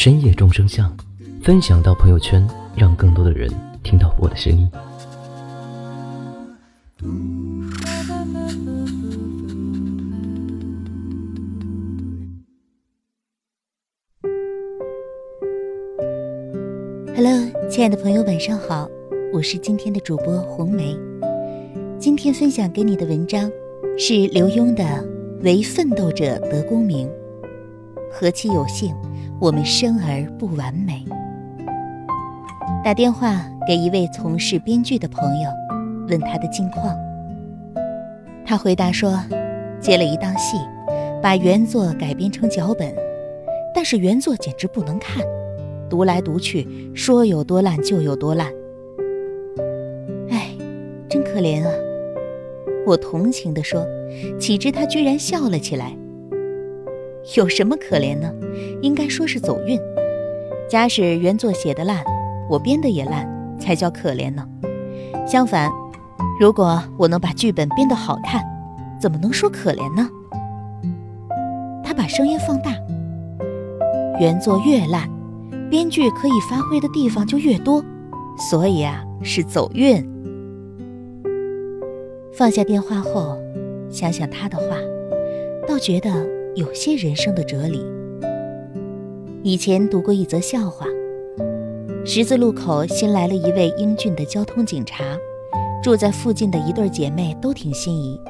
深夜众生相”，分享到朋友圈，让更多的人听到我的声音。Hello，亲爱的朋友，晚上好，我是今天的主播红梅。今天分享给你的文章是刘墉的。为奋斗者得功名，何其有幸，我们生而不完美。打电话给一位从事编剧的朋友，问他的近况。他回答说，接了一档戏，把原作改编成脚本，但是原作简直不能看，读来读去，说有多烂就有多烂。哎，真可怜啊！我同情地说。岂知他居然笑了起来。有什么可怜呢？应该说是走运。假使原作写的烂，我编的也烂，才叫可怜呢。相反，如果我能把剧本编得好看，怎么能说可怜呢？他把声音放大。原作越烂，编剧可以发挥的地方就越多，所以啊，是走运。放下电话后。想想他的话，倒觉得有些人生的哲理。以前读过一则笑话：十字路口新来了一位英俊的交通警察，住在附近的一对姐妹都挺心仪。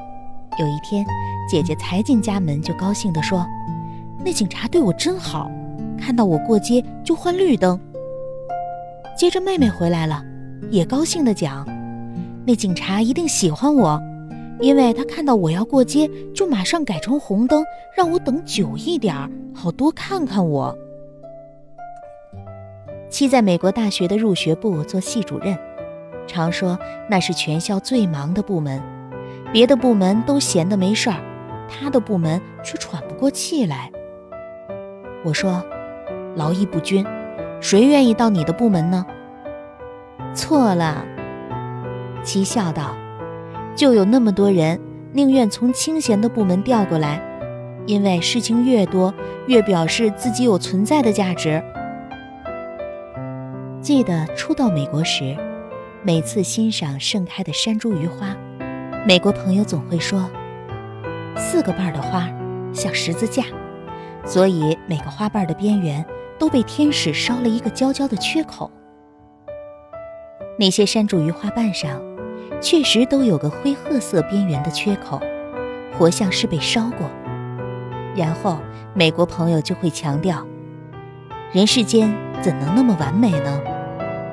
有一天，姐姐才进家门就高兴地说：“那警察对我真好，看到我过街就换绿灯。”接着妹妹回来了，也高兴地讲：“那警察一定喜欢我。”因为他看到我要过街，就马上改成红灯，让我等久一点儿，好多看看我。七在美国大学的入学部做系主任，常说那是全校最忙的部门，别的部门都闲得没事儿，他的部门却喘不过气来。我说，劳逸不均，谁愿意到你的部门呢？错了，七笑道。就有那么多人宁愿从清闲的部门调过来，因为事情越多，越表示自己有存在的价值。记得初到美国时，每次欣赏盛开的山茱萸花，美国朋友总会说：“四个瓣的花像十字架，所以每个花瓣的边缘都被天使烧了一个焦焦的缺口。”那些山茱萸花瓣上。确实都有个灰褐色边缘的缺口，活像是被烧过。然后美国朋友就会强调：人世间怎能那么完美呢？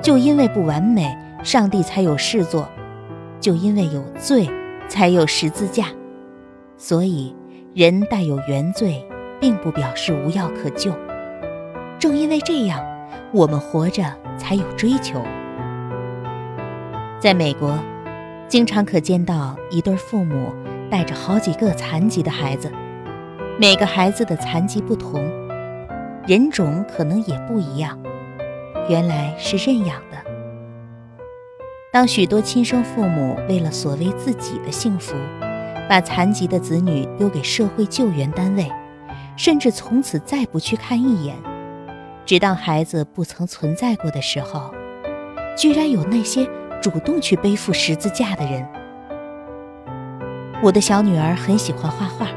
就因为不完美，上帝才有事做；就因为有罪，才有十字架。所以，人带有原罪，并不表示无药可救。正因为这样，我们活着才有追求。在美国。经常可见到一对父母带着好几个残疾的孩子，每个孩子的残疾不同，人种可能也不一样。原来是认养的。当许多亲生父母为了所谓自己的幸福，把残疾的子女丢给社会救援单位，甚至从此再不去看一眼，只当孩子不曾存在过的时候，居然有那些。主动去背负十字架的人。我的小女儿很喜欢画画，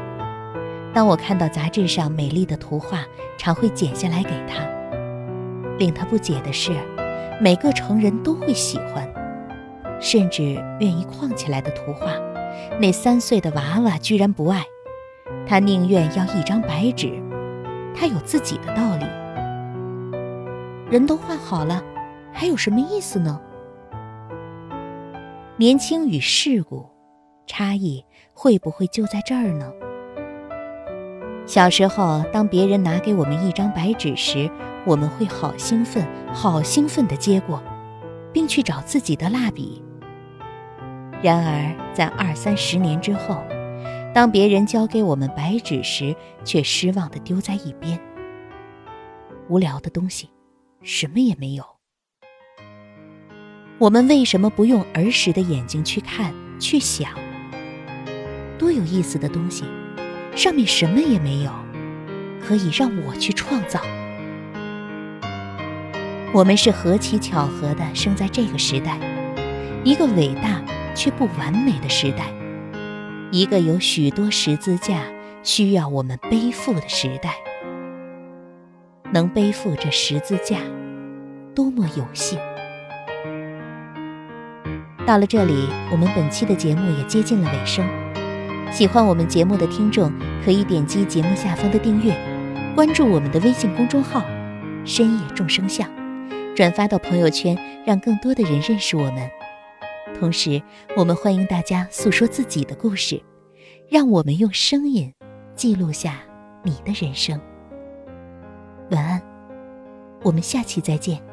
当我看到杂志上美丽的图画，常会剪下来给她。令她不解的是，每个成人都会喜欢，甚至愿意框起来的图画，那三岁的娃娃居然不爱。他宁愿要一张白纸，他有自己的道理。人都画好了，还有什么意思呢？年轻与世故，差异会不会就在这儿呢？小时候，当别人拿给我们一张白纸时，我们会好兴奋、好兴奋地接过，并去找自己的蜡笔。然而，在二三十年之后，当别人交给我们白纸时，却失望地丢在一边。无聊的东西，什么也没有。我们为什么不用儿时的眼睛去看、去想？多有意思的东西！上面什么也没有，可以让我去创造。我们是何其巧合的生在这个时代，一个伟大却不完美的时代，一个有许多十字架需要我们背负的时代。能背负这十字架，多么有幸！到了这里，我们本期的节目也接近了尾声。喜欢我们节目的听众，可以点击节目下方的订阅，关注我们的微信公众号“深夜众生相”，转发到朋友圈，让更多的人认识我们。同时，我们欢迎大家诉说自己的故事，让我们用声音记录下你的人生。晚安，我们下期再见。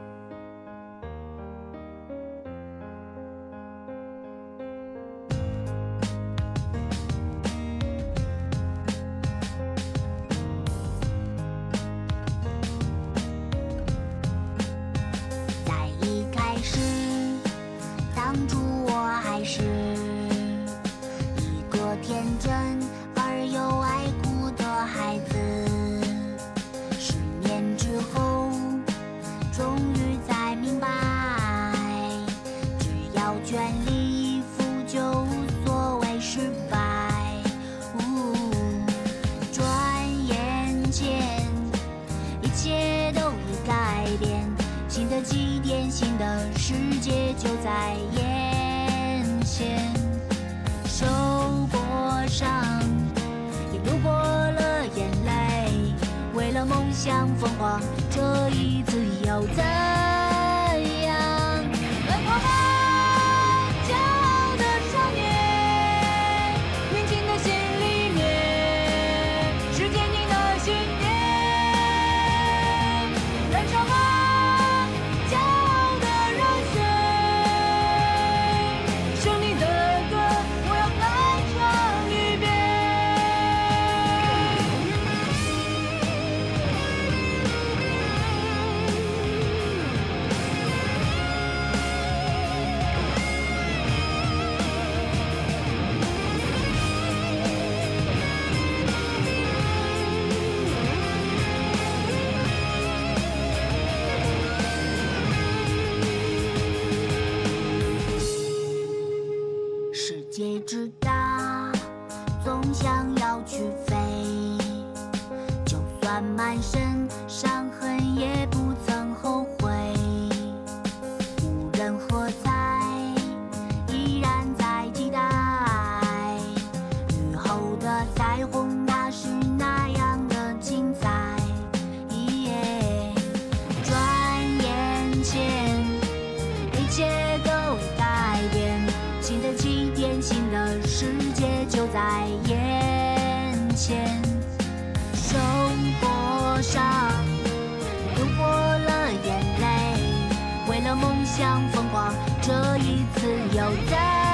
离负就无所谓失败转眼间一切都已改变新的起点新的世界就在眼前受过伤也流过了眼泪为了梦想疯狂这一次又怎满身伤痕，也不了梦想疯狂，这一次又怎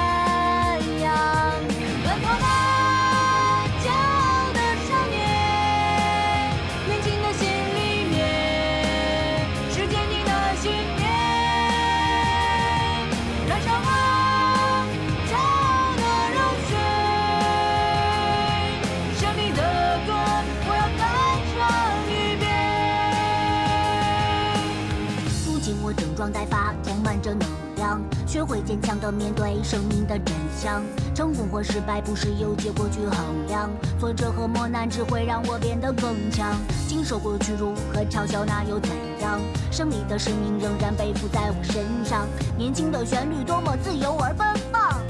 坚强的面对生命的真相。成功或失败不是由结果去衡量，挫折和磨难只会让我变得更强。经受过屈辱和嘲笑，那又怎样？胜利的使命仍然背负在我身上。年轻的旋律多么自由而奔放。